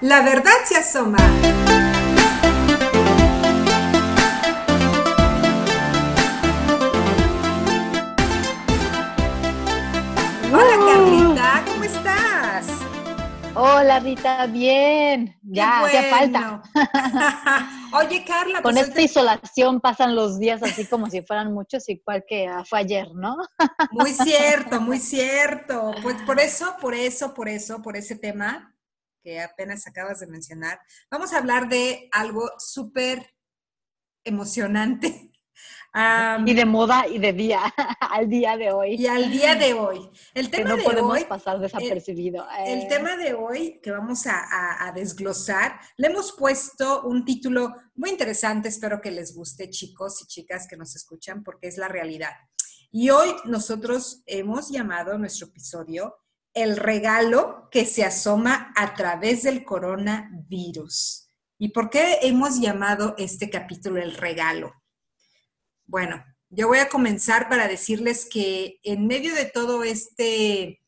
La verdad se asoma. Hola Carlita, ¿cómo estás? Hola Rita, bien. Ya, Qué hacía falta. Oye Carla, Con pues esta isolación pasan los días así como si fueran muchos, igual que fue ayer, ¿no? Muy cierto, muy cierto. Pues por eso, por eso, por eso, por ese tema que apenas acabas de mencionar, vamos a hablar de algo súper emocionante. Y de moda y de día, al día de hoy. y al día de hoy. El que tema no de podemos hoy, pasar desapercibido. el Eh, tema de hoy que vamos a, a- a desglosar, le hemos puesto un título muy interesante, espero que les guste chicos y chicas que nos escuchan, porque es la realidad. Y hoy nosotros hemos llamado nuestro episodio El regalo que se asoma a través del coronavirus. ¿Y por qué hemos llamado este capítulo El regalo? Bueno, yo voy a comenzar para decirles que en medio de todo este...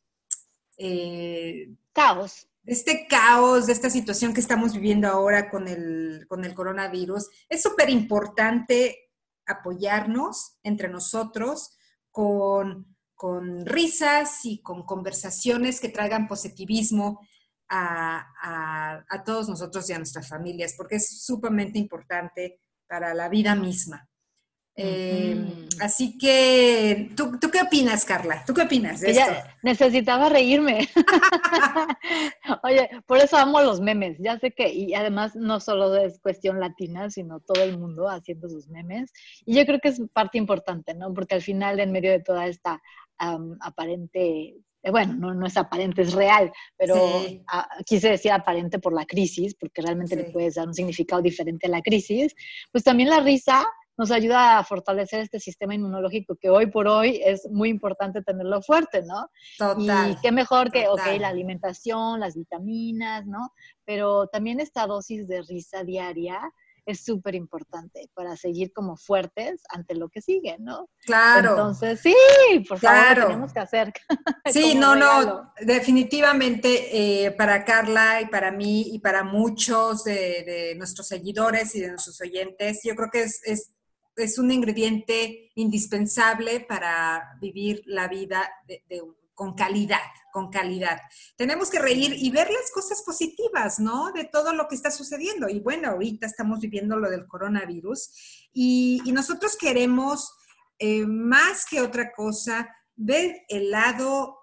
eh, Caos. este caos, de esta situación que estamos viviendo ahora con el, con el coronavirus, es súper importante apoyarnos entre nosotros con, con risas y con conversaciones que traigan positivismo a, a- a todos nosotros y a nuestras familias, porque es sumamente importante para la vida misma. Eh, Ujú. Así que, ¿tú, ¿tú qué opinas, Carla? ¿Tú qué opinas de esto? necesitaba reírme. Oye, por eso amo los memes. Ya sé que, y además no solo es cuestión latina, sino todo el mundo haciendo sus memes. Y yo creo que es parte importante, ¿no? Porque al final, en medio de toda esta am, aparente, eh, bueno, no, no es aparente, es real, pero Sí. ah, quise decir aparente por la crisis, porque realmente Sí. le puedes dar un significado diferente a la crisis, pues también la risa nos ayuda a fortalecer este sistema inmunológico que hoy por hoy es muy importante tenerlo fuerte, ¿no? Total. Y qué mejor que, ok, total. la alimentación, las vitaminas, ¿no? Pero también esta dosis de risa diaria es súper importante para seguir como fuertes ante lo que sigue, ¿no? Claro. Entonces, sí, por favor, Claro. lo tenemos que hacer. Sí, no, no, definitivamente eh, para Carla y para mí y para muchos de, de nuestros seguidores y de nuestros oyentes, yo creo que es, es, es un ingrediente indispensable para vivir la vida de- de- con calidad, con calidad. Tenemos que reír y ver las cosas positivas, ¿no? De todo lo que está sucediendo. Y bueno, ahorita estamos viviendo lo del coronavirus y, y nosotros queremos, eh, más que otra cosa, ver el lado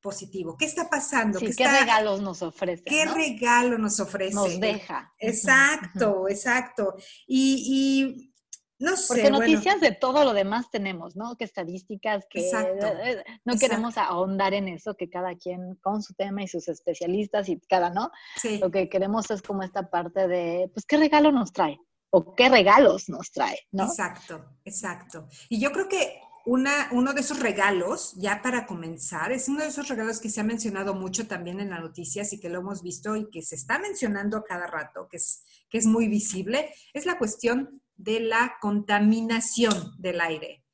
positivo. ¿Qué está pasando? Sí, ¿Qué, ¿qué está- regalos nos ofrece? qué ¿no? regalo nos ofrece? nos deja? Exacto, exacto. Y, y no sé. Porque bueno, noticias de todo lo demás tenemos, ¿no? Que estadísticas, que Exacto, no exacto. queremos ahondar en eso, que cada quien con su tema y sus especialistas y cada, ¿no? sí. Lo que queremos es como esta parte de, pues, ¿qué regalo nos trae? O qué regalos nos trae, ¿no? Exacto, exacto. Y yo creo que una, uno de esos regalos, ya para comenzar, es uno de esos regalos que se ha mencionado mucho también en las noticias y que lo hemos visto y que se está mencionando a cada rato, que es, que es muy visible, es la cuestión de la contaminación del aire.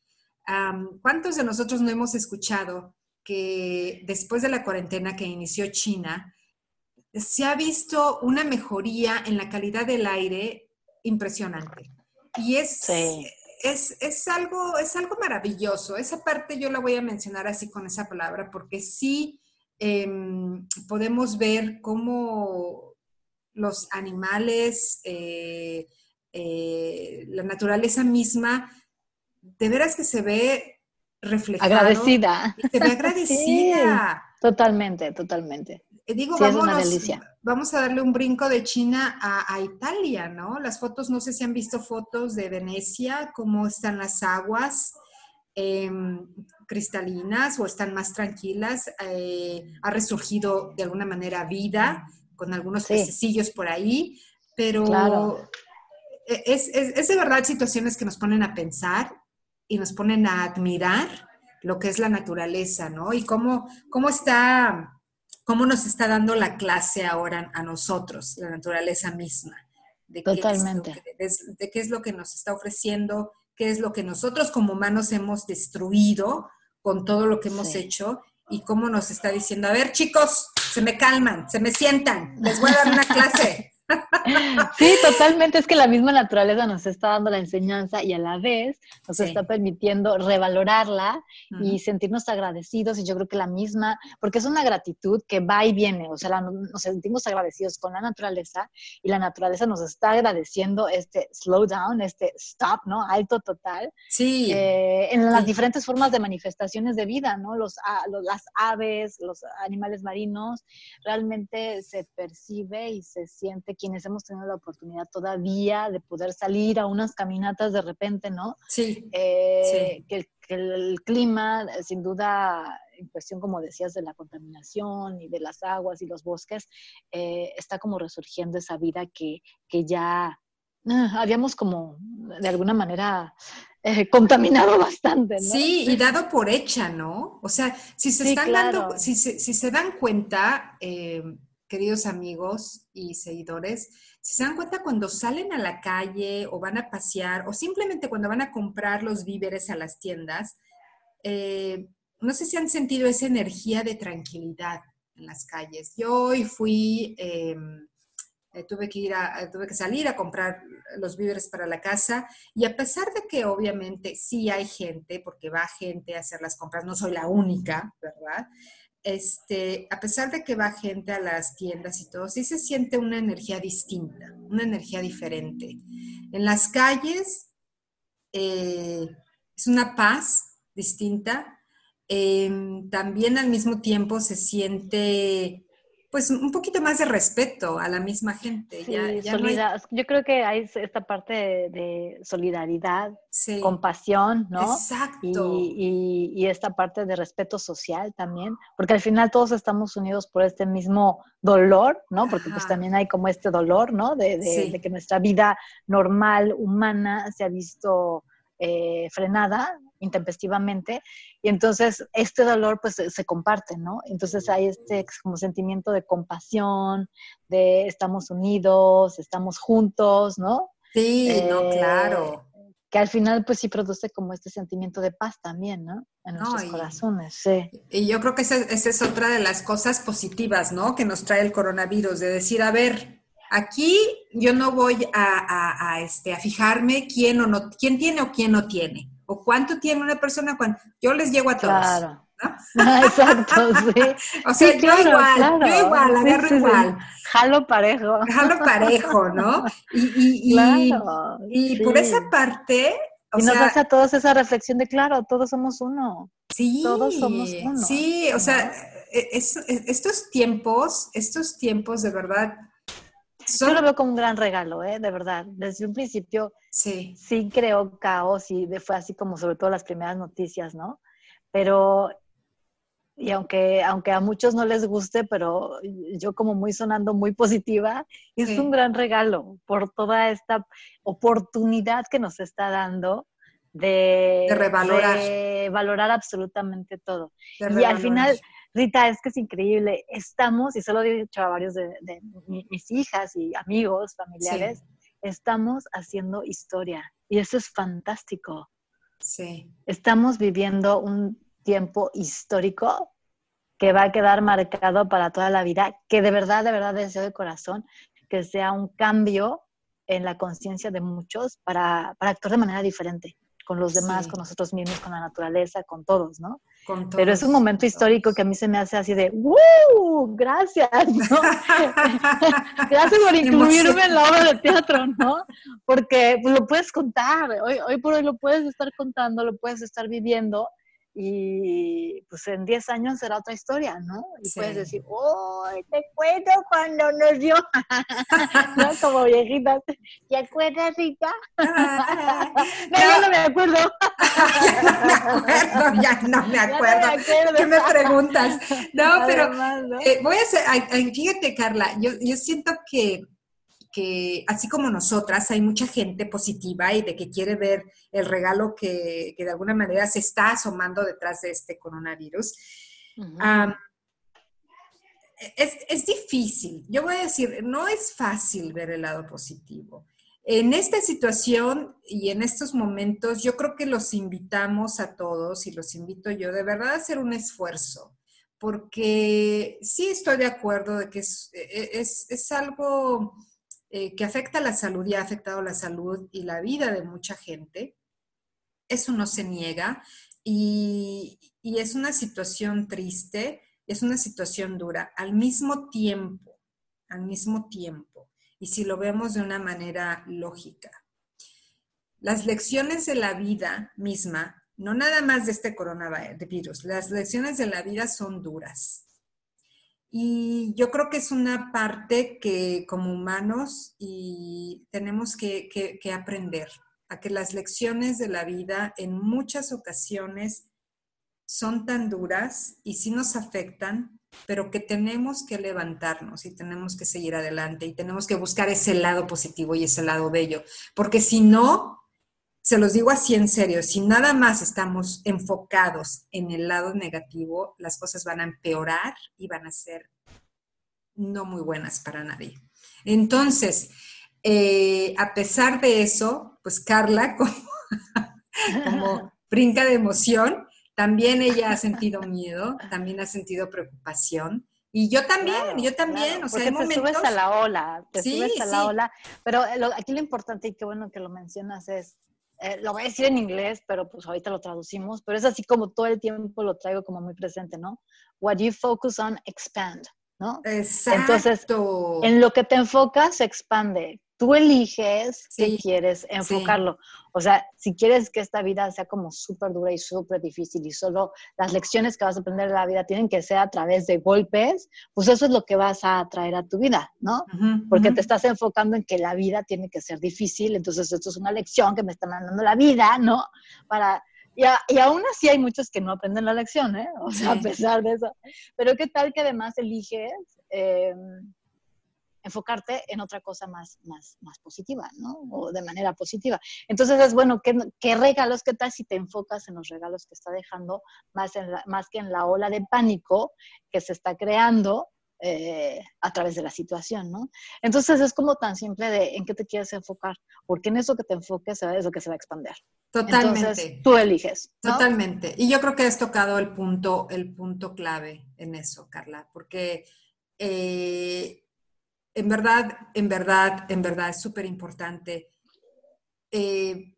¿Cuántos de nosotros no hemos escuchado que después de la cuarentena que inició China, se ha visto una mejoría en la calidad del aire impresionante? Y es, Sí. es, es algo, es algo maravilloso. Esa parte yo la voy a mencionar así con esa palabra, porque sí em, podemos ver cómo los animales, eh, eh, la naturaleza misma, de veras que se ve reflejado. Agradecida. Se ve agradecida. Totalmente, totalmente. Eh, Digo, Sí, es una vámonos, delicia. vamos a darle un brinco de China a, a Italia, ¿no? Las fotos, no sé si han visto fotos de Venecia, cómo están las aguas em, cristalinas o están más tranquilas. eh, ha resurgido de alguna manera vida con algunos Sí. pececillos por ahí, pero Claro. E- es, es- es de verdad situaciones que nos ponen a pensar y nos ponen a admirar lo que es la naturaleza, ¿no? Y cómo, cómo está, cómo nos está dando la clase ahora a nosotros, la naturaleza misma. De qué es Totalmente. que- de- de qué es lo que nos está ofreciendo, qué es lo que nosotros como humanos hemos destruido con todo lo que hemos Sí. hecho y cómo nos está diciendo, a ver chicos, se me calman, se me sientan, les voy a dar una clase. Sí, totalmente. Es que la misma naturaleza nos está dando la enseñanza y a la vez nos está permitiendo revalorarla y sentirnos agradecidos. Y yo creo que la misma, porque es una gratitud que va y viene. O sea, nos sentimos agradecidos con la naturaleza y la naturaleza nos está agradeciendo este slow down, este stop, ¿no? Alto total. Sí. Eh, en las diferentes formas de manifestaciones de vida, ¿no? Los, las aves, los animales marinos, realmente se percibe y se siente quienes hemos tenido la oportunidad todavía de poder salir a unas caminatas de repente, ¿no? Sí. Eh, que, el clima, sin duda, en cuestión, como decías, de la contaminación y de las aguas y los bosques, eh, está como resurgiendo esa vida que, que ya ah, habíamos como, de alguna manera, eh, contaminado bastante, ¿no? Sí, y dado por hecha, ¿no? O sea, si se están dando, si se, si se dan cuenta, queridos amigos y seguidores, si se dan cuenta cuando salen a la calle o van a pasear o simplemente cuando van a comprar los víveres a las tiendas, eh, no sé si han sentido esa energía de tranquilidad en las calles. Yo hoy fui, em, eh, tuve, que ir a, tuve que salir a comprar los víveres para la casa y a pesar de que obviamente sí hay gente, porque va gente a hacer las compras, no soy la única, ¿verdad? Este, a pesar de que va gente a las tiendas y todo, sí se siente una energía distinta, una energía diferente. En las calles eh, es una paz distinta. Em, también al mismo tiempo se siente pues un poquito más de respeto a la misma gente. Yo creo que hay esta parte de, solidaridad, compasión, ¿no? Exacto. Y, esta parte de respeto social también, porque al final todos estamos unidos por este mismo dolor, ¿no? Porque pues también hay como este dolor, ¿no? De, que nuestra vida normal, humana, se ha visto eh, frenada intempestivamente y entonces este dolor pues se, comparte, ¿no? Entonces hay este como sentimiento de compasión, de estamos unidos, estamos juntos, ¿no? Sí, no, eh, claro. Que al final pues sí produce como este sentimiento de paz también, ¿no? En nuestros corazones, sí. Y yo creo que esa, es otra de las cosas positivas, ¿no? Que nos trae el coronavirus, de decir, a ver, aquí yo no voy a, este, a fijarme quién, o no, quién tiene o quién no tiene cuánto tiene una persona cuando yo les llego a todos. Claro. Exacto, sí. o sea, yo igual, yo igual, agarro igual. Jalo parejo. Jalo parejo, ¿no? Y, y, por esa parte. y nos hace a todos esa reflexión de, claro, todos somos uno. Sí. Todos somos uno. Sí, o sea, e, estos tiempos, estos tiempos de verdad yo lo veo como un gran regalo, ¿eh? de verdad. Desde un principio sí, sí creó caos y fue así como sobre todo las primeras noticias, ¿no? Pero, y aunque, aunque a muchos no les guste, pero yo como muy sonando muy positiva, es un gran regalo por toda esta oportunidad que nos está dando de, de revalorar. De valorar absolutamente todo. y al final Rita, es que es increíble. Estamos, y se lo he dicho a varios de, mis hijas y amigos, familiares, estamos haciendo historia. Y eso es fantástico. Sí. Estamos viviendo un tiempo histórico que va a quedar marcado para toda la vida, que de verdad, de verdad deseo de corazón que sea un cambio en la conciencia de muchos para, para actuar de manera diferente con los demás, con nosotros mismos, con la naturaleza, con todos, ¿no? Pero es un momento histórico que a mí se me hace así de ¡Woo! Gracias, ¿no? gracias por incluirme en la obra de teatro, ¿no? Porque pues, lo puedes contar, hoy, hoy por hoy lo puedes estar contando, lo puedes estar viviendo y pues en 10 años será otra historia, ¿no? Y puedes decir, ¡oh, te acuerdo cuando nos dio! ¿No? Como viejitas, ¿te acuerdas, Rita? no, ya no me acuerdo. ya no me acuerdo, ¿Qué me preguntas? No, pero eh, voy a hacer, fíjate, Carla, yo, yo siento que que así como nosotras, hay mucha gente positiva y de que quiere ver el regalo que, de alguna manera se está asomando detrás de este coronavirus. es, es, difícil, yo voy a decir, no es fácil ver el lado positivo. En esta situación y en estos momentos, yo creo que los invitamos a todos y los invito yo de verdad a hacer un esfuerzo porque sí estoy de acuerdo de que es, e, es, algo eh, que afecta la salud y ha afectado la salud y la vida de mucha gente. Eso no se niega y, y es una situación triste, es una situación dura. Al mismo tiempo, al mismo tiempo, y si lo vemos de una manera lógica, las lecciones de la vida misma no nada más de este coronavirus, las lecciones de la vida son duras. Y yo creo que es una parte que como humanos y tenemos que, que aprender, a que las lecciones de la vida en muchas ocasiones son tan duras y sí nos afectan, pero que tenemos que levantarnos y tenemos que seguir adelante y tenemos que buscar ese lado positivo y ese lado bello, porque si no, se los digo así en serio, si nada más estamos enfocados en el lado negativo, las cosas van a empeorar y van a ser no muy buenas para nadie. Entonces, eh, a pesar de eso, pues Carla, como, brinca de emoción, también ella ha sentido miedo, también ha sentido preocupación. Y yo también, yo también, o sea, hay te subes a la ola, te subes a la ola, pero aquí lo importante y qué bueno que lo mencionas es, eh, lo voy a decir en inglés, pero pues ahorita lo traducimos, pero es así como todo el tiempo lo traigo como muy presente, ¿no? What you focus on, expand, ¿no? Exacto. Entonces, en lo que te enfocas, se expande tú eliges si quieres enfocarlo. O sea, si quieres que esta vida sea como súper dura y súper difícil y solo las lecciones que vas a aprender de la vida tienen que ser a través de golpes, pues eso es lo que vas a traer a tu vida, ¿no? Porque te estás enfocando en que la vida tiene que ser difícil, entonces esto es una lección que me está mandando la vida, ¿no? Para y, y, aún así hay muchos que no aprenden la lección, ¿eh? O sea, a pesar de eso. Pero qué tal que además eliges eh, enfocarte en otra cosa más, más, más positiva, ¿no? O de manera positiva. Entonces es bueno, ¿qué, ¿qué, regalos, qué tal si te enfocas en los regalos que está dejando más, en más que en la ola de pánico que se está creando eh, a través de la situación, ¿no? Entonces es como tan simple de en qué te quieres enfocar, porque en eso que te enfoques es lo que se va a expandir. Totalmente. Entonces, tú eliges. Totalmente. Y yo creo que has tocado el punto, el punto clave en eso, Carla, porque eh, en verdad, en verdad, en verdad es súper importante eh,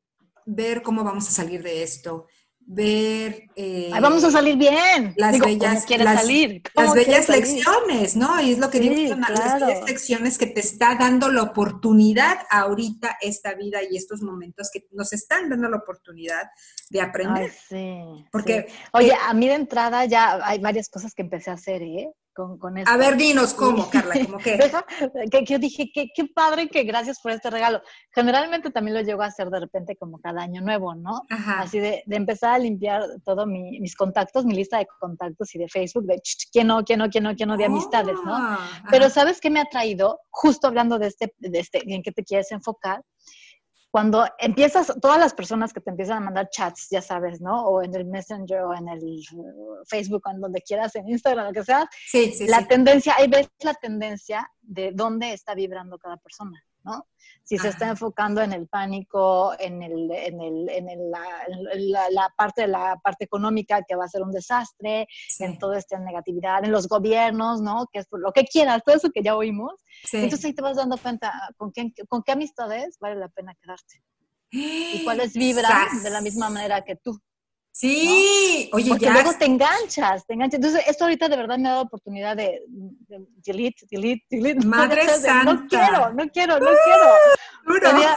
ver cómo vamos a salir de esto, ver... Eh, vamos a salir bien. Las bellas, las, salir? las bellas lecciones, ¿no? Y es lo que digo, las bellas lecciones que te está dando la oportunidad ahorita esta vida y estos momentos que nos están dando la oportunidad de aprender. sí, Porque, Oye, a mí de entrada ya hay varias cosas que empecé a hacer, ¿eh? Con, A ver, dinos cómo, Carla, ¿cómo qué? que, yo dije, qué, qué padre, que gracias por este regalo. Generalmente también lo llego a hacer de repente como cada año nuevo, ¿no? Así de, de, empezar a limpiar todos mis contactos, mi lista de contactos y de Facebook, de quién no, quién no, quién no, quién no, de amistades, ¿no? Ah, Pero ¿sabes qué me ha traído? Justo hablando de este, de este, en qué te quieres enfocar, cuando empiezas, todas las personas que te empiezan a mandar chats, ya sabes, ¿no? O en el Messenger o en el uh, Facebook o en donde quieras, en Instagram, lo que sea, sí, sí, la tendencia, ahí ves la tendencia de dónde está vibrando cada persona. ¿No? Si se está enfocando en el pánico, en, el, en, el, en el, la, la, parte de la parte económica que va a ser un desastre, en toda esta negatividad, en los gobiernos, ¿no? Que es lo que quieras, todo eso que ya oímos. Entonces ahí te vas dando cuenta con qué, con qué amistades vale la pena quedarte. Y cuáles vibran de la misma manera que tú. Sí, oye, Porque luego te enganchas, te enganchas. Entonces, esto ahorita de verdad me ha dado oportunidad de, delete, delete, delete. Madre santa. no quiero, no quiero, no quiero.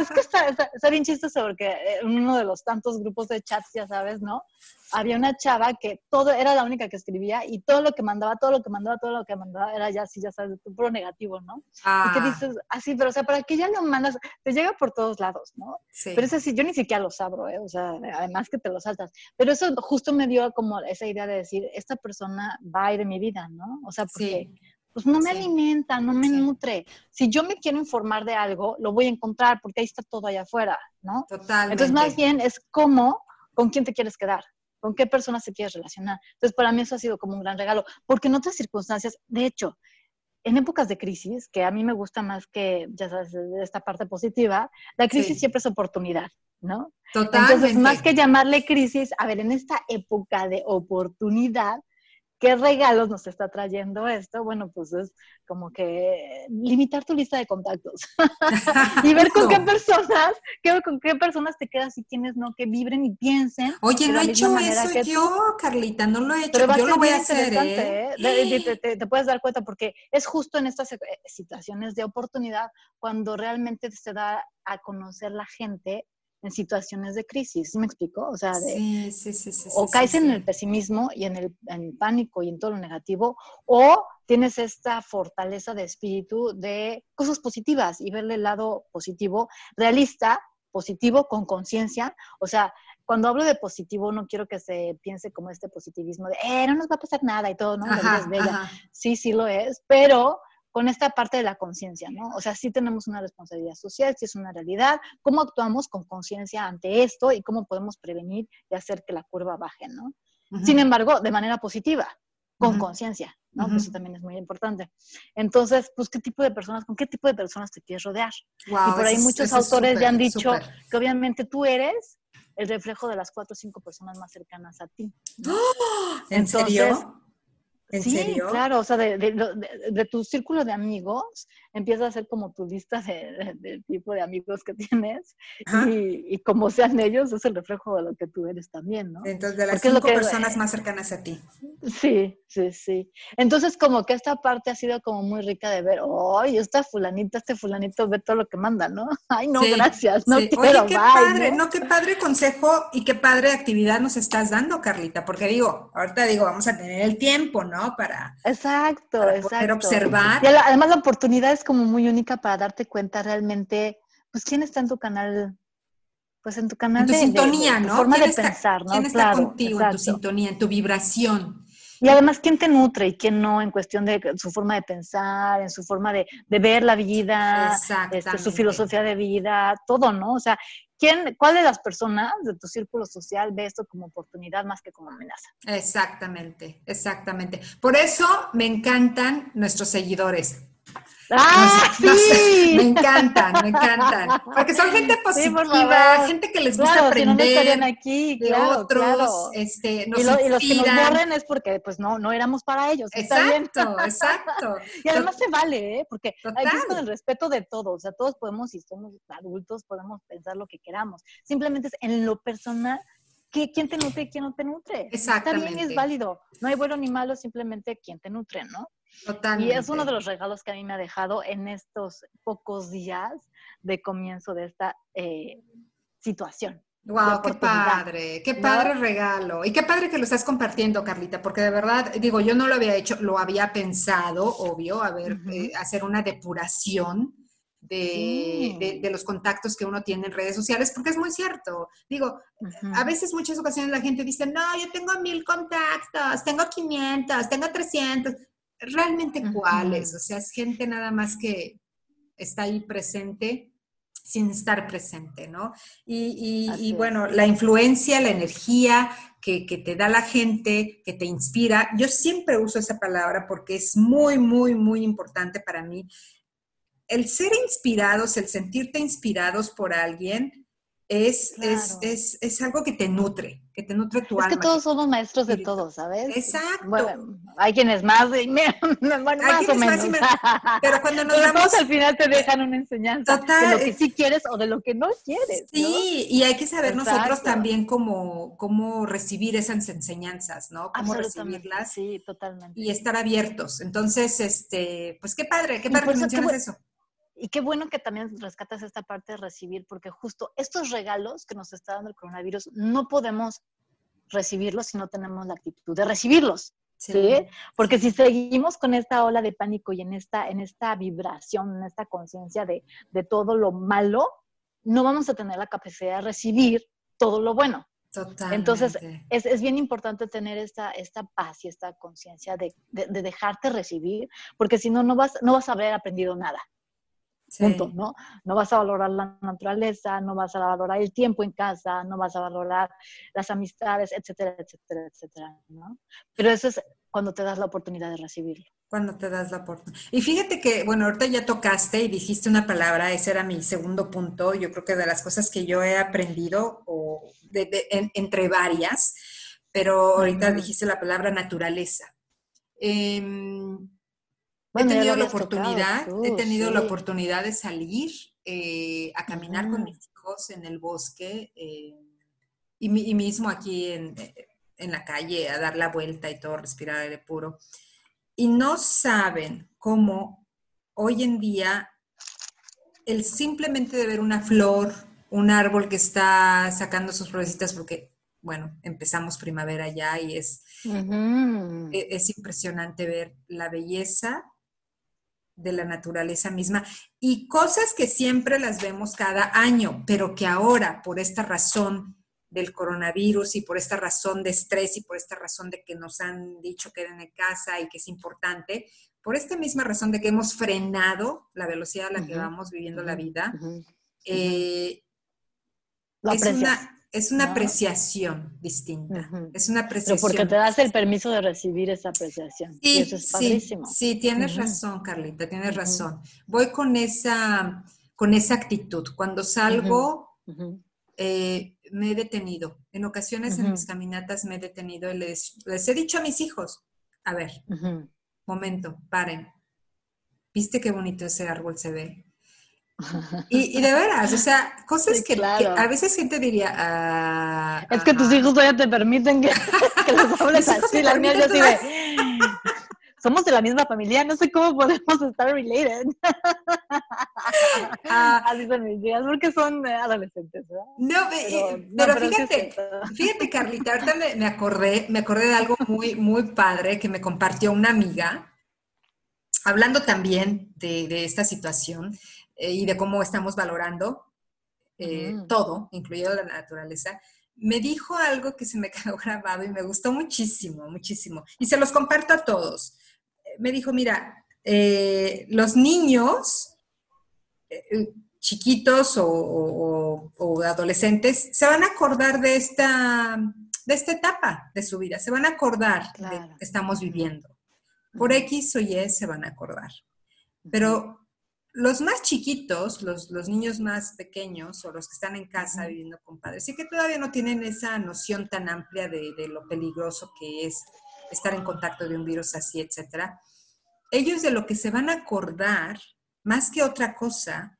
es que está, está, bien chistoso porque en uno de los tantos grupos de chats, ya sabes, ¿no? Había una chava que todo era la única que escribía y todo lo que mandaba, todo lo que mandaba, todo lo que mandaba era ya así, ya sabes, puro negativo, ¿no? Y que ah. dices, así, pero o sea, ¿para qué ya lo mandas? Te llega por todos lados, ¿no? Sí. Pero es así, yo ni siquiera lo abro, ¿eh? O sea, además que te lo saltas. Pero eso justo me dio como esa idea de decir, esta persona va a ir de mi vida, ¿no? O sea, porque... Pues no me alimenta, no me nutre. Si yo me quiero informar de algo, lo voy a encontrar porque ahí está todo allá afuera, ¿no? Totalmente. Entonces, más bien es cómo, con quién te quieres quedar con qué personas se quieres relacionar. Entonces, para mí eso ha sido como un gran regalo, porque en otras circunstancias, de hecho, en épocas de crisis, que a mí me gusta más que, ya sabes, esta parte positiva, la crisis siempre es oportunidad, ¿no? Totalmente. Entonces, más que llamarle crisis, a ver, en esta época de oportunidad, ¿qué regalos nos está trayendo esto? Bueno, pues es como que limitar tu lista de contactos y ver con qué personas, qué, con qué personas te quedas y quiénes no, que vibren y piensen. Oye, no he hecho eso yo, Carlita, no lo he hecho, yo lo voy a hacer. ¿eh? ¿eh? Te, te, puedes dar cuenta porque es justo en estas eh, situaciones de oportunidad cuando realmente se da a conocer la gente en situaciones de crisis, ¿sí me explico? O sea, de, o caes en el pesimismo y en el, pánico y en todo lo negativo, o tienes esta fortaleza de espíritu de cosas positivas y verle el lado positivo, realista, positivo, con conciencia. O sea, cuando hablo de positivo, no quiero que se piense como este positivismo de, eh, no nos va a pasar nada y todo, ¿no? es bella. Sí, sí lo es, pero con esta parte de la conciencia, ¿no? O sea, sí tenemos una responsabilidad social, sí es una realidad, cómo actuamos con conciencia ante esto y cómo podemos prevenir y hacer que la curva baje, ¿no? Sin embargo, de manera positiva, con conciencia, ¿no? eso también es muy importante. Entonces, pues, ¿qué tipo de personas, con qué tipo de personas te quieres rodear? y por ahí muchos autores ya han dicho que obviamente tú eres el reflejo de las cuatro o cinco personas más cercanas a ti. ¡Oh! ¿En serio? Sí, claro, o sea, de, tu círculo de amigos empieza a ser como tu lista del tipo de amigos que tienes y, como sean ellos es el reflejo de lo que tú eres también, ¿no? Entonces, de las cinco personas más cercanas a ti. Sí, sí, sí. Entonces, como que esta parte ha sido como muy rica de ver, ¡ay, esta fulanita, este fulanito ve todo lo que manda, ¿no? Ay, no, gracias, no quiero, Oye, qué padre, ¿no? qué padre consejo y qué padre actividad nos estás dando, Carlita, porque digo, ahorita digo, vamos a tener el tiempo, ¿no? Para, exacto, exacto. observar. Y además la oportunidad es como muy única para darte cuenta realmente, pues, quién está en tu canal, pues en tu canal en tu de, sintonía, ¿no? forma de pensar, ¿no? ¿Quién está contigo en tu sintonía, en tu vibración? Y además, ¿quién te nutre y quién no en cuestión de su forma de pensar, en su forma de, ver la vida, este, su filosofía de vida, todo, ¿no? O sea, ¿quién, ¿cuál de las personas de tu círculo social ve esto como oportunidad más que como amenaza? Exactamente, exactamente. Por eso me encantan nuestros seguidores. ¡Ah, sí! me encantan, me encantan. Porque son gente positiva, gente que les gusta aprender no aquí, de otros. Este, y, los que nos borren es porque pues no, no éramos para ellos. Exacto, exacto. y además se vale, ¿eh? Porque hay que con el respeto de todos. O sea, todos podemos, si somos adultos, podemos pensar lo que queramos. Simplemente es en lo personal quién te nutre y quién no te nutre. Exactamente. Está bien, es válido. No hay bueno ni malo, simplemente quién te nutre, ¿no? Totalmente. Y es uno de los regalos que a mí me ha dejado en estos pocos días de comienzo de esta eh, situación. Wow, qué padre, qué padre regalo. Y qué padre que lo estás compartiendo, Carlita, porque de verdad, digo, yo no lo había hecho, lo había pensado, obvio, a ver, eh, hacer una depuración de, los contactos que uno tiene en redes sociales, porque es muy cierto. Digo, a veces, muchas ocasiones la gente dice, no, yo tengo mil contactos, tengo 500, tengo 300 realmente cuáles, o sea, es gente nada más que está ahí presente sin estar presente, ¿no? Y, bueno, la influencia, la energía que, que, te da la gente, que te inspira, yo siempre uso esa palabra porque es muy, muy, muy importante para mí. El ser inspirados, el sentirte inspirados por alguien, es, es, es, algo que te nutre, que te nutre tu alma. Es que todos somos maestros de todo, ¿sabes? Exacto. Bueno, hay quienes más, y me, bueno, más o menos. pero cuando nos damos... al final te dejan una enseñanza de lo que sí quieres o de lo que no quieres. Sí, y hay que saber nosotros también cómo, cómo recibir esas enseñanzas, ¿no? Cómo recibirlas. Sí, totalmente. Y estar abiertos. Entonces, este, pues qué padre, qué padre que mencionas eso. Y qué bueno que también rescatas esta parte de recibir, porque justo estos regalos que nos está dando el coronavirus no podemos recibirlos si no tenemos la actitud de recibirlos. Sí. Porque si seguimos con esta ola de pánico y en esta, en esta vibración, en esta conciencia de, de, todo lo malo, no vamos a tener la capacidad de recibir todo lo bueno. Totalmente. Entonces, es, es, bien importante tener esta, esta paz y esta conciencia de, de, de, dejarte recibir, porque si no, no vas, no vas a haber aprendido nada. Punto, ¿no? No vas a valorar la naturaleza, no vas a valorar el tiempo en casa, no vas a valorar las amistades, etcétera, etcétera, etcétera, ¿no? Pero eso es cuando te das la oportunidad de recibirlo. Cuando te das la oportunidad. Y fíjate que, bueno, ahorita ya tocaste y dijiste una palabra, ese era mi segundo punto, yo creo que de las cosas que yo he aprendido, o entre varias, pero ahorita dijiste la palabra naturaleza. He tenido la oportunidad, he tenido la oportunidad de salir eh, a caminar con mis hijos en el bosque eh, y, mismo aquí en, en, la calle a dar la vuelta y todo, respirar aire puro. Y no saben cómo hoy en día el simplemente de ver una flor, un árbol que está sacando sus florecitas porque, bueno, empezamos primavera ya y es, e, es impresionante ver la belleza de la naturaleza misma. Y cosas que siempre las vemos cada año, pero que ahora, por esta razón del coronavirus y por esta razón de estrés y por esta razón de que nos han dicho que en casa y que es importante, por esta misma razón de que hemos frenado la velocidad a la que vamos viviendo la vida, eh, es, una, es una apreciación distinta. Es una apreciación. Pero porque te das el permiso de recibir esa apreciación. Sí, y eso es padrísimo. Sí, tienes razón, Carlita, tienes razón. Voy con esa, con esa actitud. Cuando salgo, eh, me he detenido. En ocasiones en mis caminatas me he detenido y les, les he dicho a mis hijos, a ver, momento, paren. ¿Viste qué bonito ese árbol se ve? Y, de veras, o sea, cosas que, a veces gente diría... Ah, es que tus hijos todavía te permiten que, que los hables así, la mía yo así de... Somos de la misma familia, no sé cómo podemos estar related. Ah, así son mis días, porque son adolescentes, ¿verdad? No, pero, fíjate, fíjate, Carlita, ahorita me, acordé, me acordé de algo muy, muy padre que me compartió una amiga, hablando también de, de esta situación. Eh, y de cómo estamos valorando eh, todo, incluyendo la naturaleza, me dijo algo que se me quedó grabado y me gustó muchísimo, muchísimo. Y se los comparto a todos. Me dijo, mira, eh, los niños chiquitos o, adolescentes se van a acordar de esta, de esta etapa de su vida, se van a acordar de que estamos viviendo. Por X o Y se van a acordar. Pero los más chiquitos, los, niños más pequeños o los que están en casa viviendo con padres, sí que todavía no tienen esa noción tan amplia de, lo peligroso que es estar en contacto de un virus así, etcétera. Ellos de lo que se van a acordar, más que otra cosa,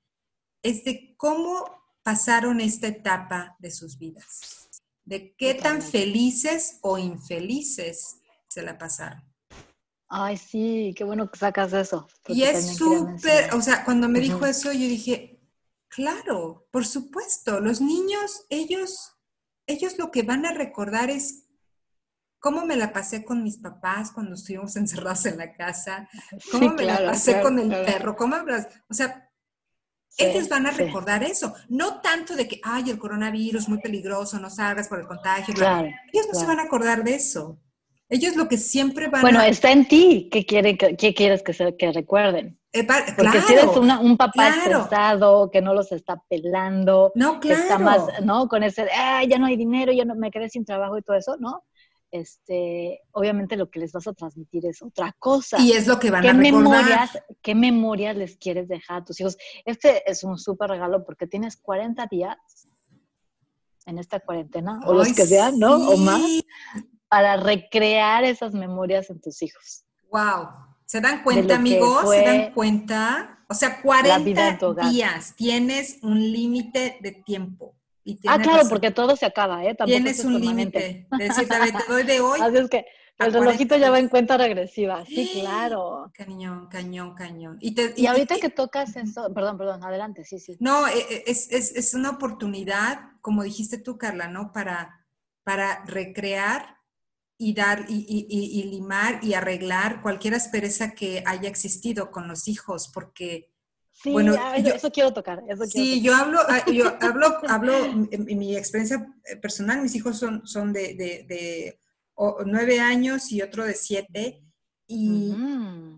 es de cómo pasaron esta etapa de sus vidas, de qué tan felices o infelices se la pasaron. Ay, sí, qué bueno que sacas eso. Y es súper, o sea, cuando me dijo eso, yo dije, claro, por supuesto, los niños, ellos, ellos lo que van a recordar es cómo me la pasé con mis papás cuando estuvimos encerrados en la casa, cómo me la pasé con el perro, cómo, o sea, ellos van a recordar eso, no tanto de que, ay, el coronavirus muy peligroso, no salgas por el contagio, ellos no se van a acordar de eso. Ellos lo que siempre van bueno, está en ti qué, quiere, qué quieres que, se, que recuerden. Eh, Porque si eres un papá estresado, que no los está pelando, no, que está más, ¿no? Con ese, ah, ya no hay dinero, ya no me quedé sin trabajo y todo eso, ¿no? Este, obviamente lo que les vas a transmitir es otra cosa. Y es lo que van a recordar. Memorias, ¿Qué memorias les quieres dejar a tus hijos? Este es un súper regalo porque tienes 40 días en esta cuarentena, o los que sean, ¿no? O más, para recrear esas memorias en tus hijos. Wow. ¿Se dan cuenta, amigos? ¿Se dan cuenta? O sea, 40 días. Tienes un límite de tiempo. ah, claro, porque todo se acaba, ¿eh? tienes un límite. Decir, te doy de hoy. Así es que el relojito ya va en cuenta regresiva. Sí, claro. Cañón, cañón, cañón. Y, ahorita que tocas eso, perdón, perdón, adelante, sí, sí. No, e, e, es, es, es una oportunidad, como dijiste tú, Carla, ¿no? Para, para recrear y dar y, limar y arreglar cualquier aspereza que haya existido con los hijos, porque sí, bueno, eso quiero tocar. sí, yo hablo, ah, yo hablo, hablo mi experiencia personal, mis hijos son, son de, de, nueve años y otro de siete. Y,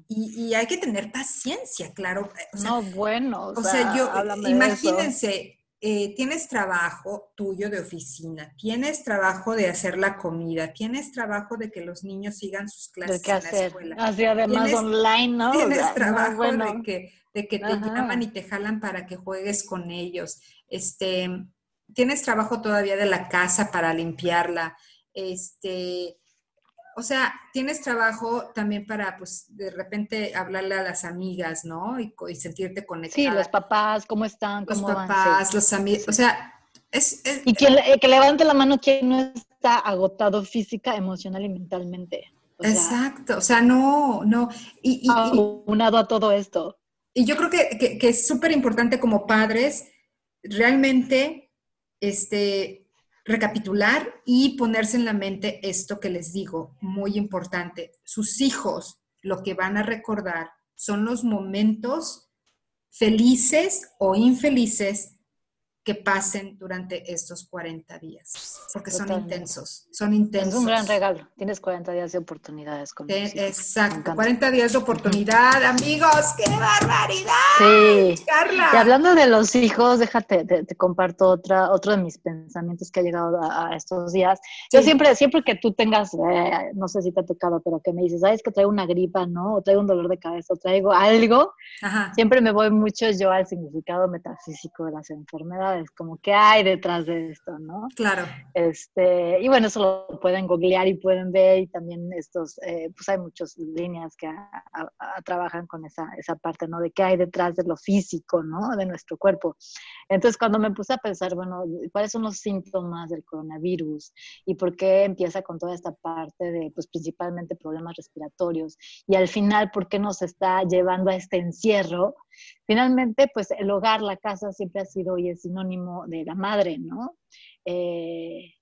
y, hay que tener paciencia, claro. no, bueno. O, sea, yo, imagínense, eh, tienes trabajo tuyo de oficina, tienes trabajo de hacer la comida, tienes trabajo de que los niños sigan sus clases en la escuela. Así además online, ¿no? Tienes trabajo de que, de que te llaman y te jalan para que juegues con ellos. Este, tienes trabajo todavía de la casa para limpiarla. Este, o sea, tienes trabajo también para, pues, de repente hablarle a las amigas, ¿no? Y, sentirte conectada. Sí, los papás, ¿cómo están? ¿Cómo los papás, los amigos, o sea, es... y que, que levante la mano quien no está agotado física, emocional y mentalmente. Exacto, o sea, no, no. Y, unado a todo esto. Y yo creo que, que es súper importante como padres realmente este, recapitular y ponerse en la mente esto que les digo, muy importante. Sus hijos lo que van a recordar son los momentos felices o infelices que pasen durante estos 40 días, porque son intensos, son intensos. Es un gran regalo, tienes 40 días de oportunidades. Con exacto, 40 días de oportunidad, amigos, ¡qué barbaridad! Sí, Carla. Y hablando de los hijos, déjate, te, comparto otra, otro de mis pensamientos que ha llegado a, estos días. Yo siempre, siempre que tú tengas, eh, no sé si te ha tocado, pero que me dices, ¿sabes que traigo una gripa, no? O traigo un dolor de cabeza, o traigo algo, siempre me voy mucho yo al significado metafísico de las enfermedades es Como que hay detrás de esto, ¿no? Claro. Este, y bueno, eso lo pueden googlear y pueden ver y también estos, eh, pues hay muchas líneas que trabajan con esa, esa parte, ¿no? De qué hay detrás de lo físico, ¿no? De nuestro cuerpo. Entonces, cuando me puse a pensar, bueno, ¿cuáles son los síntomas del coronavirus? ¿Y por qué empieza con toda esta parte de, pues principalmente problemas respiratorios? Y al final, ¿por qué nos está llevando a este encierro? Finalmente, pues el hogar, la casa siempre ha sido y es sinónimo de la madre, ¿no? Eh,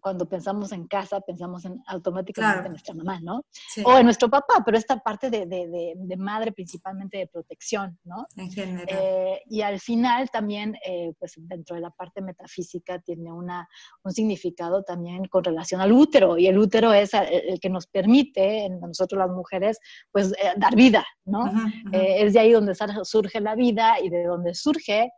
cuando pensamos en casa, pensamos en automáticamente en nuestra mamá, ¿no? O en nuestro papá, pero esta parte de, de, de, madre principalmente de protección, ¿no? En general. Eh, y al final también, eh, pues dentro de la parte metafísica tiene una, un significado también con relación al útero, y el útero es el, que nos permite, en nosotros las mujeres, pues eh, dar vida, ¿no? es de ahí donde surge la vida y de donde surge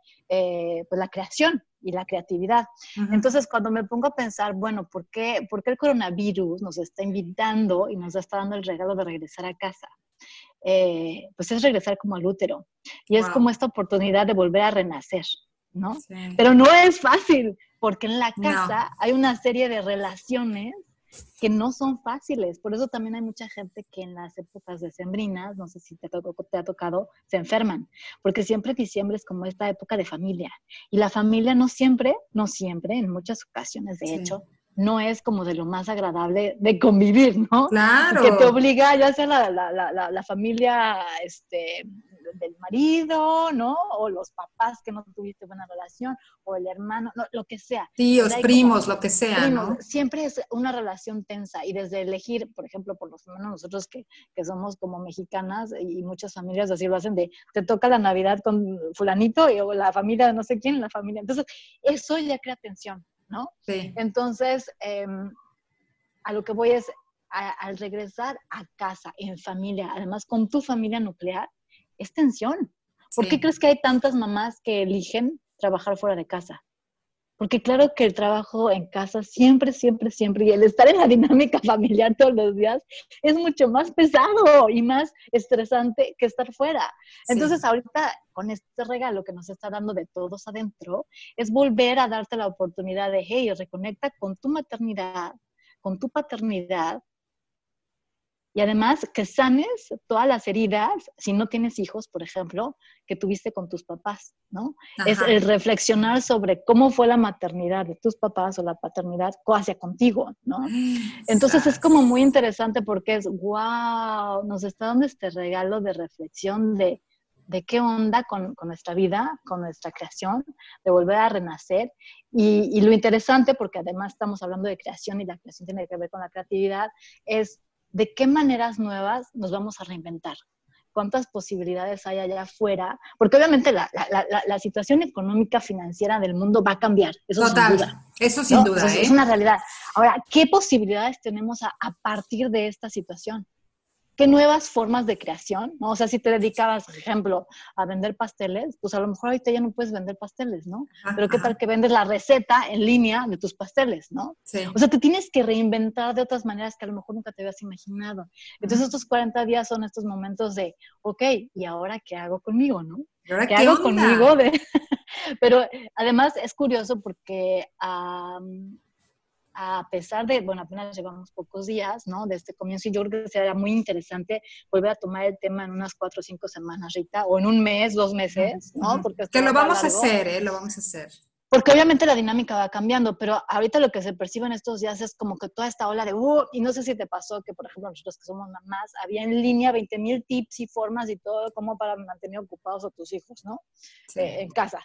pues la creación, y la creatividad. Entonces, cuando me pongo a pensar, bueno, ¿por qué, ¿por qué el coronavirus nos está invitando y nos está dando el regalo de regresar a casa? Eh, pues es regresar como al útero. Y es como esta oportunidad de volver a renacer, ¿no? Pero no es fácil, porque en la casa hay una serie de relaciones que no son fáciles. Por eso también hay mucha gente que en las épocas decembrinas, no sé si te, te ha tocado, se enferman, porque siempre diciembre es como esta época de familia. Y la familia no siempre, no siempre, en muchas ocasiones de hecho, no es como de lo más agradable de convivir, ¿no? Claro. Que te obliga, ya sea la, la, la, la familia este, del marido, ¿no? O los papás que no tuviste buena relación, o el hermano, no, lo que sea. Tíos, primos, lo que sea, ¿no? Siempre es una relación tensa y desde elegir, por ejemplo, por los menos nosotros que, que somos como mexicanas y muchas familias así lo hacen de, te toca la Navidad con fulanito y, o la familia de no sé quién, la familia. Entonces, eso ya crea tensión, ¿no? Sí. Entonces, em, a lo que voy es, al regresar a casa, en familia, además con tu familia nuclear, es tensión. ¿Por qué crees que hay tantas mamás que eligen trabajar fuera de casa? Porque claro que el trabajo en casa siempre, siempre, siempre, y el estar en la dinámica familiar todos los días es mucho más pesado y más estresante que estar fuera. Entonces ahorita con este regalo que nos está dando de todos adentro, es volver a darte la oportunidad de, hey, reconecta con tu maternidad, con tu paternidad, y además que sanes todas las heridas, si no tienes hijos, por ejemplo, que tuviste con tus papás, ¿no? Es el reflexionar sobre cómo fue la maternidad de tus papás o la paternidad hacia contigo, ¿no? Entonces es como muy interesante porque es, wow, nos está dando este regalo de reflexión de, de qué onda con, con, nuestra vida, con nuestra creación, de volver a renacer. Y, y, lo interesante, porque además estamos hablando de creación y la creación tiene que ver con la creatividad, es de qué maneras nuevas nos vamos a reinventar cuántas posibilidades hay allá afuera, porque obviamente la, situación económica financiera del mundo va a cambiar, eso sin duda. Eso sin duda. Es ¿eh? una realidad. Ahora, ¿qué posibilidades tenemos a, partir de esta situación? Qué nuevas formas de creación, ¿no? O sea, si te dedicabas, por ejemplo, a vender pasteles, pues a lo mejor ahorita ya no puedes vender pasteles, ¿no? Pero qué tal que vendes la receta en línea de tus pasteles, ¿no? Sí. O sea, te tienes que reinventar de otras maneras que a lo mejor nunca te habías imaginado. Entonces, estos 40 días son estos momentos de, ok, ¿y ahora qué hago conmigo, no? qué, hago conmigo? De... Pero además es curioso porque a pesar de, bueno, apenas llevamos pocos días, ¿no? De este comienzo, y yo creo que sería muy interesante volver a tomar el tema en unas cuatro o cinco semanas, Rita, o en un mes, dos meses, ¿no? Porque que lo vamos a hacer, ¿eh? Lo vamos a hacer. Porque obviamente la dinámica va cambiando, pero ahorita lo que se percibe en estos días es como que toda esta ola de, uh, y no sé si te pasó que, por ejemplo, nosotros que somos mamás, había en línea 20 mil tips y formas y todo como para mantener ocupados a tus hijos, ¿no? Eh, en casa.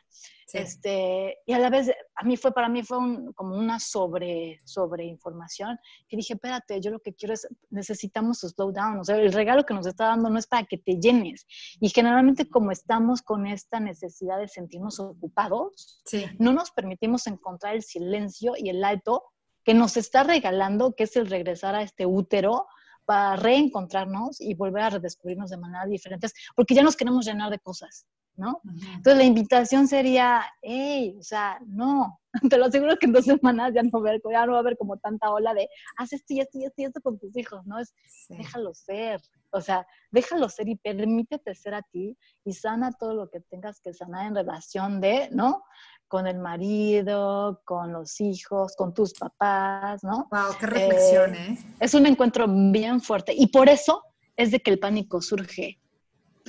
Este, y a la vez, a mí fue, para mí fue como una sobre, sobre información, que dije, espérate, yo lo que quiero es, necesitamos slow down, o sea, el regalo que nos está dando no es para que te llenes. Y generalmente como estamos con esta necesidad de sentirnos ocupados, no nos permitimos encontrar el silencio y el alto que nos está regalando, que es el regresar a este útero para reencontrarnos y volver a redescubrirnos de manera diferentes, porque ya nos queremos llenar de cosas. ¿No? Entonces la invitación sería, hey, o sea, no, te lo aseguro que en dos semanas ya no, va a haber, ya no va a haber como tanta ola de, haz esto y esto y esto y esto con tus hijos, ¿no? Es, déjalo ser, o sea, déjalo ser y permítete ser a ti y sana todo lo que tengas que sanar en relación de, ¿no? Con el marido, con los hijos, con tus papás, ¿no? Wow, qué reflexión, ¿eh? ¿eh? Es un encuentro bien fuerte y por eso es de que el pánico surge.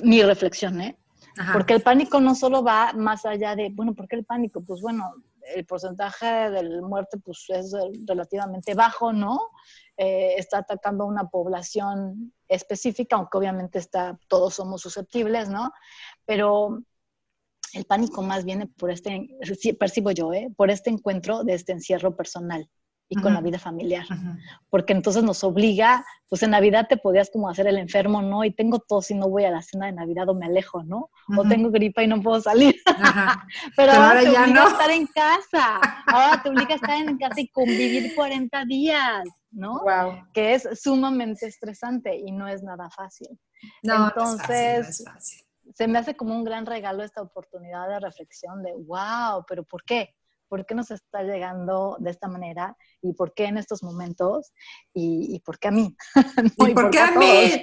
Mi reflexión, ¿eh? Porque el pánico no solo va más allá de, bueno, ¿por qué el pánico? Pues bueno, el porcentaje de muerte pues, es relativamente bajo, ¿no? Eh, está atacando a una población específica, aunque obviamente está, todos somos susceptibles, ¿no? Pero el pánico más viene por este, percibo yo, ¿eh? por este encuentro de este encierro personal y con la vida familiar. Porque entonces nos obliga, pues en Navidad te podías como hacer el enfermo, ¿no? Y tengo tos y no voy a la cena de Navidad o me alejo, ¿no? O tengo gripa y no puedo salir. Pero, ahora, te obliga a estar en casa. Ahora te obliga a estar en casa y convivir 40 días, ¿no? Wow. Que es sumamente estresante y no es nada fácil. No, entonces, es fácil. se me hace como un gran regalo esta oportunidad de reflexión de, wow, pero ¿por qué? ¿Por qué nos está llegando de esta manera? ¿Y por qué en estos momentos? ¿Y, por qué a mí? ¿Y, por, qué a, mí?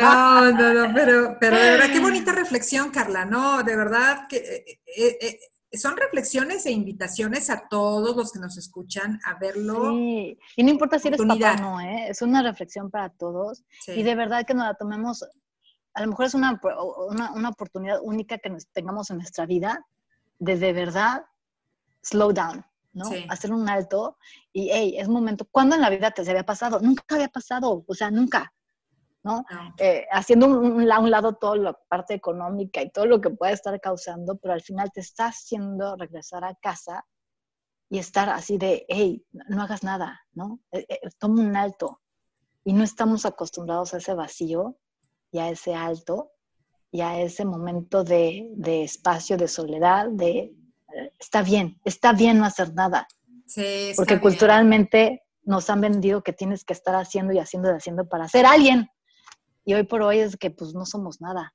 No, no, no, pero, pero de verdad, qué bonita reflexión, Carla, ¿no? De verdad que eh, eh, eh, son reflexiones e invitaciones a todos los que nos escuchan a verlo. Sí, y no importa si eres papá o no, ¿eh? es una reflexión para todos. Y de verdad que nos la tomemos, a lo mejor es una, una, una oportunidad única que nos tengamos en nuestra vida de de verdad slow down, ¿no? Hacer un alto y, hey, es momento. ¿Cuándo en la vida te había pasado? Nunca había pasado, o sea, nunca, ¿no? Eh, haciendo un, un, lado toda la parte económica y todo lo que puede estar causando, pero al final te está haciendo regresar a casa y estar así de, hey, no hagas nada, ¿no? Eh, eh, toma un alto. Y no estamos acostumbrados a ese vacío y a ese alto y a ese momento de, de espacio, de soledad, de está bien, está bien no hacer nada. Sí, Porque culturalmente nos han vendido que tienes que estar haciendo y haciendo y haciendo para ser alguien. Y hoy por hoy es que pues no somos nada.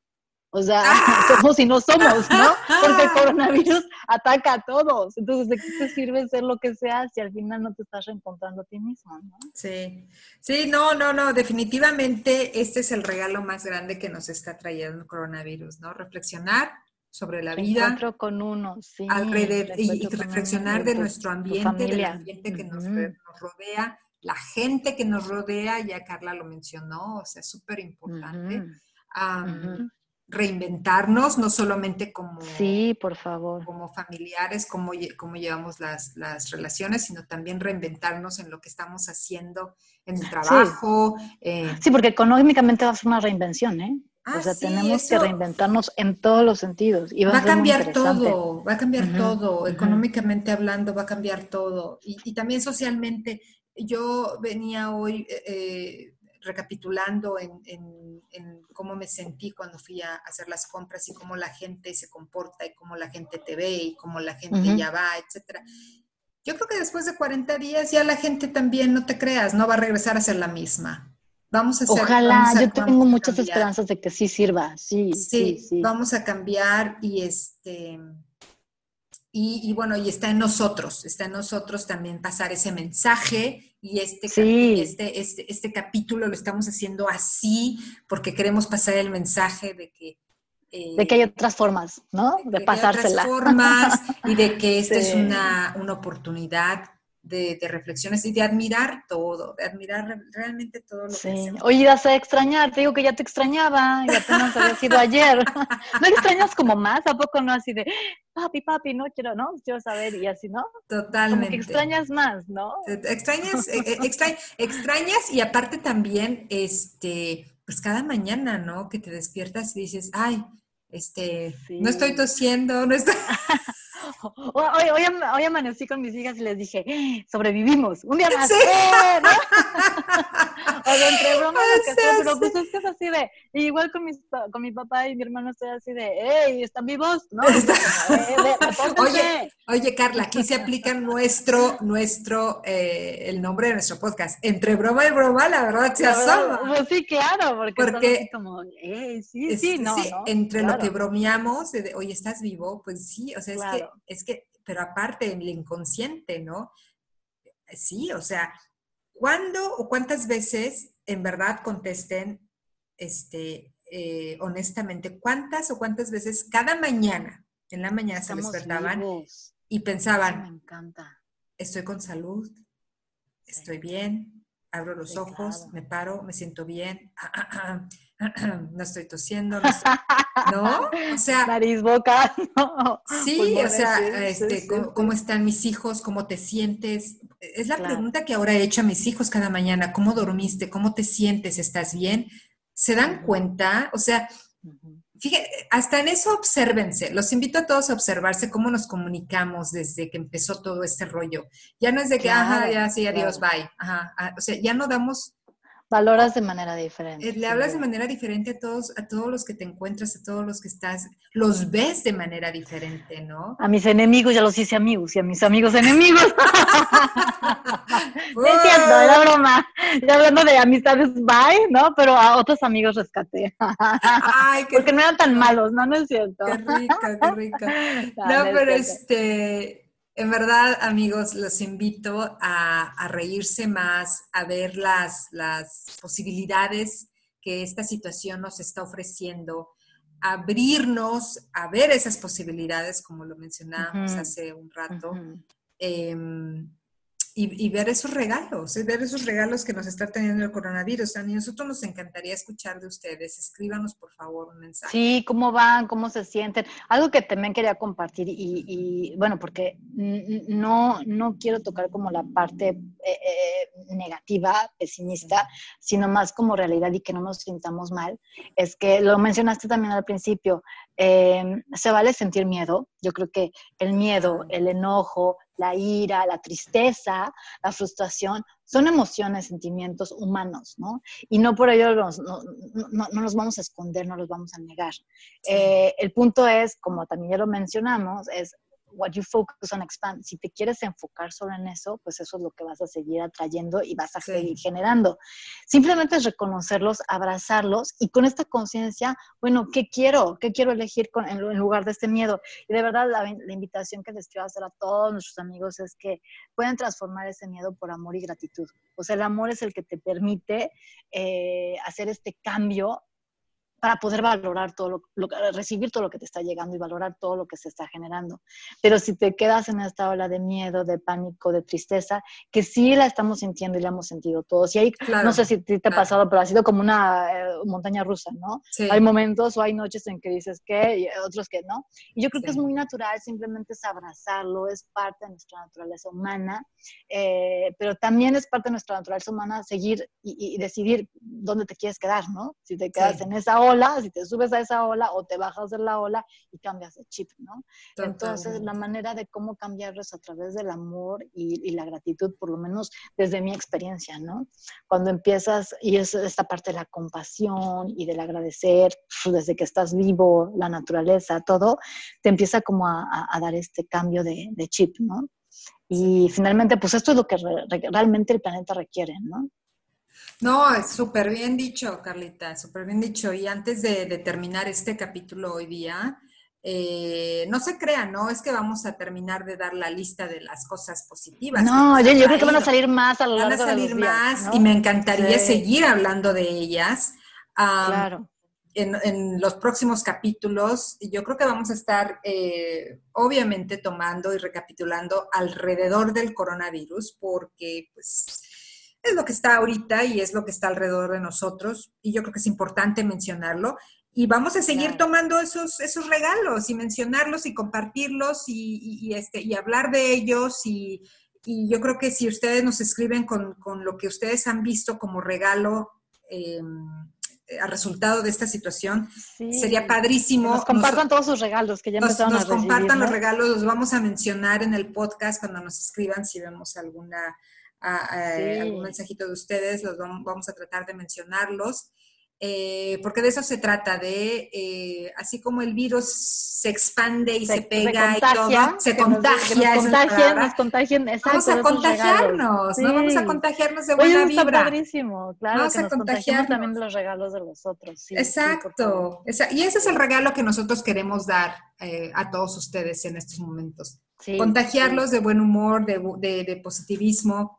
O sea, somos y no somos, ¿no? Porque el coronavirus ataca a todos. Entonces, ¿de qué te sirve ser lo que seas si al final no te estás reencontrando a ti mismo, ¿no? Sí, sí, no, no, no, definitivamente este es el regalo más grande que nos está trayendo el coronavirus, ¿no? Reflexionar sobre la vida. con uno, sí. Alrededor, y, reflexionar de nuestro ambiente, del ambiente que nos, rodea, la gente que nos rodea, ya Carla lo mencionó, o sea, súper importante. Reinventarnos, no solamente como, sí, por favor. como familiares, como, como llevamos las, las relaciones, sino también reinventarnos en lo que estamos haciendo en el trabajo. Sí, eh, sí porque económicamente va a ser una reinvención, ¿eh? O ah, sea, tenemos que reinventarnos en todos los sentidos. Y va, a cambiar todo, va a cambiar todo, económicamente hablando, va a cambiar todo. Y, también socialmente, yo venía hoy eh, eh, recapitulando en, cómo me sentí cuando fui a hacer las compras y cómo la gente se comporta y cómo la gente te ve y cómo la gente ya va, etcétera. Yo creo que después de 40 días ya la gente también, no te creas, no va a regresar a ser la misma. Vamos a hacer, Ojalá, yo tengo muchas esperanzas de que sí sirva, sí, sí, sí, Vamos a cambiar y este, y, bueno, y está en nosotros, está en nosotros también pasar ese mensaje y este, este, este, este, capítulo lo estamos haciendo así porque queremos pasar el mensaje de que... Eh, de que hay otras formas, ¿no? De, pasársela. Hay otras formas y de que esta es una, una oportunidad de, reflexiones y de admirar todo, de admirar realmente todo lo sí. que Oye, vas a extrañar, te digo que ya te extrañaba y apenas había sido ayer. ¿No extrañas como más? ¿A poco no así de, papi, papi, no quiero, no? Quiero saber y así, ¿no? Totalmente. Como que extrañas más, ¿no? Extrañas, eh, eh, extrañas y aparte también, este, pues cada mañana, ¿no? Que te despiertas y dices, ay, este, no estoy tosiendo, no estoy... Hoy, hoy, amanecí con mis hijas y les dije, sobrevivimos, un día más. ¡Eh! o sea, entre bromas, que sea, pero pues es que es así de, igual con, mis, con mi papá y mi hermano estoy así de, ¡hey, están vivos! ¿no? Eh, oye, oye, Carla, aquí se aplica nuestro, nuestro, eh, el nombre de nuestro podcast. Entre broma y broma, la verdad se asoma. Pues sí, claro, porque, porque como, hey, sí, sí, no, sí, Entre lo que bromeamos, de, oye, ¿estás vivo? Pues sí, o sea, es que es que, pero aparte el inconsciente, ¿no? Sí, o sea, ¿cuándo o cuántas veces en verdad contesten, este, eh, honestamente, cuántas o cuántas veces cada mañana, en la mañana se despertaban y pensaban, me encanta. estoy con salud, estoy bien, abro los ojos, me paro, me siento bien, no estoy tosiendo, no, O sea... Nariz, boca, no. Sí, o sea, este, ¿cómo, están mis hijos? ¿Cómo te sientes? Es la pregunta que ahora he hecho a mis hijos cada mañana. ¿Cómo dormiste? ¿Cómo te sientes? ¿Estás bien? ¿Se dan cuenta? O sea, fíjate, hasta en eso obsérvense. Los invito a todos a observarse cómo nos comunicamos desde que empezó todo este rollo. Ya no es de que, ajá, ya sí, adiós, bye. Ajá, ah, o sea, ya no damos Valoras de manera diferente. Eh, le hablas de manera diferente a todos, a todos los que te encuentras, a todos los que estás, los ves de manera diferente, ¿no? A mis enemigos ya los hice amigos y a mis amigos enemigos. es cierto, era broma. Ya hablando de amistades, bye, ¿no? Pero a otros amigos rescaté. Ay, Porque no eran tan malos, ¿no? No es cierto. Qué rica, qué rica. no pero este en verdad, amigos, los invito a, reírse más, a ver las, posibilidades que esta situación nos está ofreciendo, abrirnos a ver esas posibilidades, como lo mencionábamos hace un rato, y, ver esos regalos, ¿eh? ver esos regalos que nos está teniendo el coronavirus. A nosotros nos encantaría escuchar de ustedes. Escríbanos, por favor, un mensaje. Sí, cómo van, cómo se sienten. Algo que también quería compartir y, bueno, porque no, no quiero tocar como la parte eh, eh, negativa, pesimista, sino más como realidad y que no nos sintamos mal, es que lo mencionaste también al principio, se vale sentir miedo. Yo creo que el miedo, el enojo, la ira, la tristeza, la frustración, son emociones, sentimientos humanos, ¿no? Y no por ello no, nos vamos a esconder, no los vamos a negar. Eh, el punto es, como también ya lo mencionamos, es what you focus on expand. Si te quieres enfocar solo en eso, pues eso es lo que vas a seguir atrayendo y vas a seguir generando. Simplemente es reconocerlos, abrazarlos y con esta conciencia, bueno, ¿qué quiero? ¿Qué quiero elegir con, en, lugar de este miedo? Y de verdad la, invitación que les quiero hacer a todos nuestros amigos es que pueden transformar ese miedo por amor y gratitud. O sea, el amor es el que te permite eh, hacer este cambio para poder valorar todo lo, recibir todo lo que te está llegando y valorar todo lo que se está generando. Pero si te quedas en esta ola de miedo, de pánico, de tristeza, que sí la estamos sintiendo y la hemos sentido todos. Y ahí, no sé si te ha pasado, pero ha sido como una eh, montaña rusa, ¿no? Hay momentos o hay noches en que dices que y otros que no. Y yo creo que es muy natural, simplemente es abrazarlo, es parte de nuestra naturaleza humana, eh, pero también es parte de nuestra naturaleza humana seguir y, decidir dónde te quieres quedar, ¿no? Si te quedas en esa ola, si te subes a esa ola o te bajas de la ola y cambias de chip, ¿no? Entonces, la manera de cómo cambiarlo es a través del amor y, la gratitud, por lo menos desde mi experiencia, ¿no? Cuando empiezas, y es esta parte de la compasión y del agradecer, desde que estás vivo, la naturaleza, todo, te empieza como a, dar este cambio de, chip, ¿no? Y finalmente, pues esto es lo que realmente el planeta requiere, ¿no? No, es súper bien dicho, Carlita, súper bien dicho. Y antes de, terminar este capítulo hoy día, eh, no se crean, ¿no? Es que vamos a terminar de dar la lista de las cosas positivas. No, yo, creo que van a salir más a lo largo Van a salir más y me encantaría seguir hablando de ellas. claro. en, los próximos capítulos, yo creo que vamos a estar eh, obviamente tomando y recapitulando alrededor del coronavirus, porque pues es lo que está ahorita y es lo que está alrededor de nosotros, y yo creo que es importante mencionarlo. Y vamos a seguir tomando esos, esos regalos y mencionarlos y compartirlos y, este, y hablar de ellos. Y, yo creo que si ustedes nos escriben con, con lo que ustedes han visto como regalo, eh, a resultado de esta situación. Sería padrísimo. nos compartan todos sus regalos que ya empezaron nos, a Nos compartan los regalos, los vamos a mencionar en el podcast cuando nos escriban si vemos alguna algún mensajito de ustedes, los vamos, a tratar de mencionarlos. Eh, porque de eso se trata, de eh, así como el virus se expande y se, pega y todo, se contagia. Nos, contagien, nos contagien, vamos a contagiarnos, ¿no? Vamos a contagiarnos de buena Oye, vibra. padrísimo, claro, vamos que a nos contagiarnos también de los regalos de los otros. Exacto, y ese es el regalo que nosotros queremos dar eh, a todos ustedes en estos momentos. Contagiarlos de buen humor, de, de, de positivismo,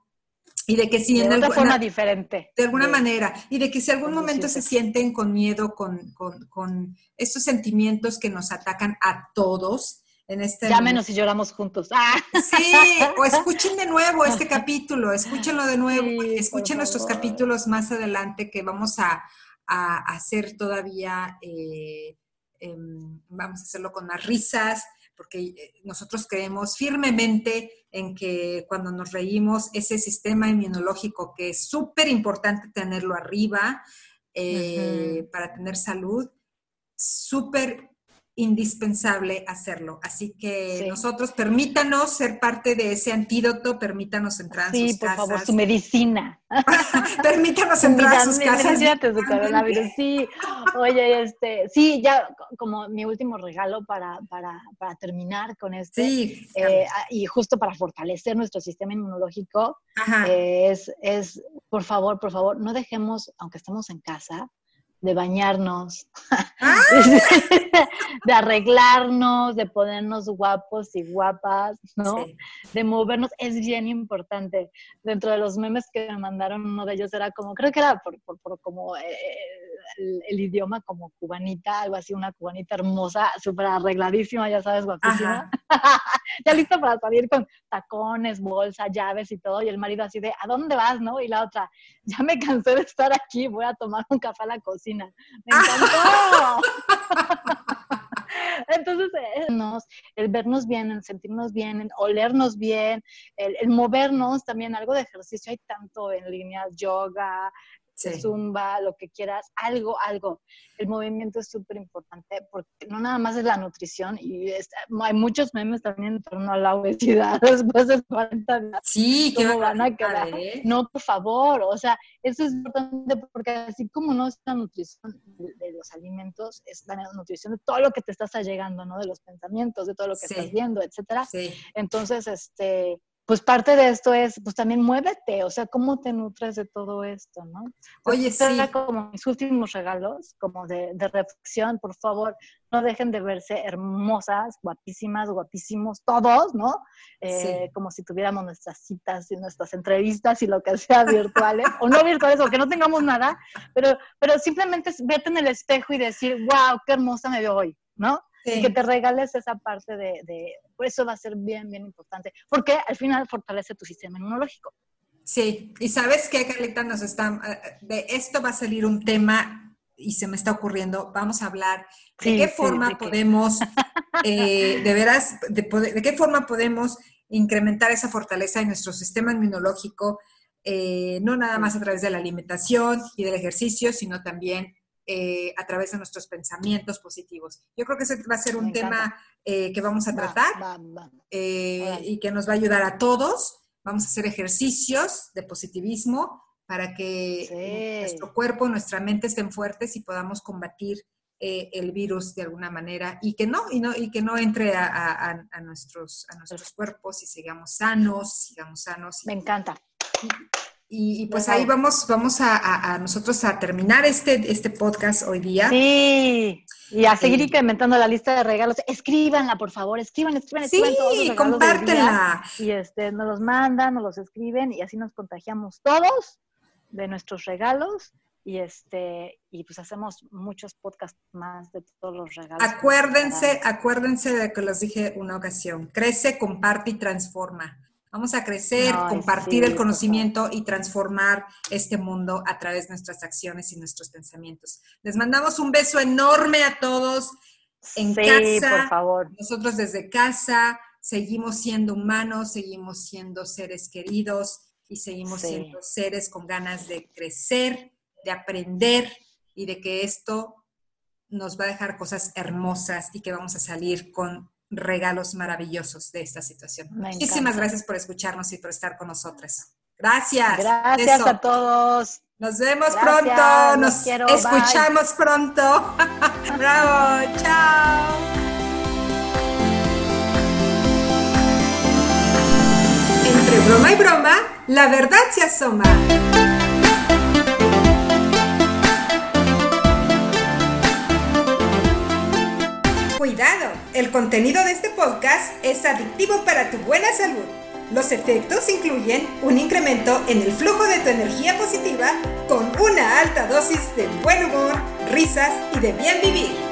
y de que si de en alguna forma diferente. De alguna manera. Y de que si algún momento se sienten con miedo, con, con, con, estos sentimientos que nos atacan a todos. En este Llámenos y lloramos juntos. ¡Ah! Sí, o escuchen de nuevo este capítulo, escúchenlo de nuevo, escuchen nuestros capítulos más adelante que vamos a, a hacer todavía, eh, em, vamos a hacerlo con más risas, porque eh, nosotros creemos firmemente en que cuando nos reímos, ese sistema inmunológico que es súper importante tenerlo arriba eh, para tener salud, súper indispensable hacerlo. Así que nosotros permítanos ser parte de ese antídoto, permítanos entrar en sus casas. Sí, por favor, su medicina. permítanos entrar a sus casas. su coronavirus. Sí, oye, este, sí, ya como mi último regalo para, para, para terminar con este, sí, eh, y justo para fortalecer nuestro sistema inmunológico, eh, es, es, por favor, por favor, no dejemos, aunque estemos en casa, de bañarnos, ¡Ah! de arreglarnos, de ponernos guapos y guapas, ¿no? De movernos, es bien importante. Dentro de los memes que me mandaron, uno de ellos era como, creo que era por, por, como eh, el, idioma como cubanita, algo así, una cubanita hermosa, súper arregladísima, ya sabes, guapísima. ya lista para salir con tacones, bolsa, llaves y todo. Y el marido así de, ¿a dónde vas, no? Y la otra, ya me cansé de estar aquí, voy a tomar un café a la cocina. ¡Me encantó! Entonces, eh, el vernos bien, el sentirnos bien, el olernos bien, el, el, movernos también, algo de ejercicio hay tanto en línea, yoga, zumba, lo que quieras, algo, algo. El movimiento es súper importante porque no nada más es la nutrición y hay muchos memes también en torno a la obesidad después de 40 días. Sí, que van a quedar. Eh? No, por favor, o sea, eso es importante porque así como no es la nutrición de, los alimentos, es la nutrición de todo lo que te estás allegando, ¿no? De los pensamientos, de todo lo que estás viendo, etcétera. Sí. Entonces, este, pues parte de esto es, pues también muévete, o sea, cómo te nutres de todo esto, ¿no? Oye, sí. como mis últimos regalos, como de, reflexión, por favor, no dejen de verse hermosas, guapísimas, guapísimos, todos, ¿no? Eh, como si tuviéramos nuestras citas y nuestras entrevistas y lo que sea virtuales, o no virtuales, o que no tengamos nada, pero, pero simplemente verte en el espejo y decir, wow, qué hermosa me veo hoy, ¿no? Y que te regales esa parte de, de, eso va a ser bien, bien importante, porque al final fortalece tu sistema inmunológico. Sí, y sabes qué, Carlita, nos está, eh, de esto va a salir un tema y se me está ocurriendo, vamos a hablar de qué forma podemos, eh, de veras, de, de, qué forma podemos incrementar esa fortaleza en nuestro sistema inmunológico, eh, no nada más a través de la alimentación y del ejercicio, sino también eh, a través de nuestros pensamientos positivos. Yo creo que ese va a ser un tema eh, que vamos a tratar eh, y que nos va a ayudar a todos. Vamos a hacer ejercicios de positivismo para que nuestro cuerpo, nuestra mente estén fuertes y podamos combatir el virus de alguna manera y que no, y no, y que no entre a, nuestros, a nuestros cuerpos y sigamos sanos, sigamos sanos. Me encanta. Y, pues ahí vamos, vamos a, nosotros a terminar este, este podcast hoy día. Sí, y a seguir incrementando la lista de regalos. Escríbanla, por favor, escriban, escriban, escriban. Sí, compártenla. Y este, nos los mandan, nos los escriben y así nos contagiamos todos de nuestros regalos y este y pues hacemos muchos podcasts más de todos los regalos. Acuérdense, acuérdense de que los dije una ocasión. Crece, comparte y transforma. Vamos a crecer, compartir el conocimiento y transformar este mundo a través de nuestras acciones y nuestros pensamientos. Les mandamos un beso enorme a todos en casa. por favor. Nosotros desde casa seguimos siendo humanos, seguimos siendo seres queridos y seguimos siendo seres con ganas de crecer, de aprender y de que esto nos va a dejar cosas hermosas y que vamos a salir con regalos maravillosos de esta situación. Muchísimas gracias por escucharnos y por estar con nosotras. Gracias. Gracias a todos. Nos vemos pronto. Nos escuchamos pronto. Bravo. Chao. Entre broma y broma, la verdad se asoma. Cuidado, el contenido de este podcast es adictivo para tu buena salud. Los efectos incluyen un incremento en el flujo de tu energía positiva con una alta dosis de buen humor, risas y de bien vivir.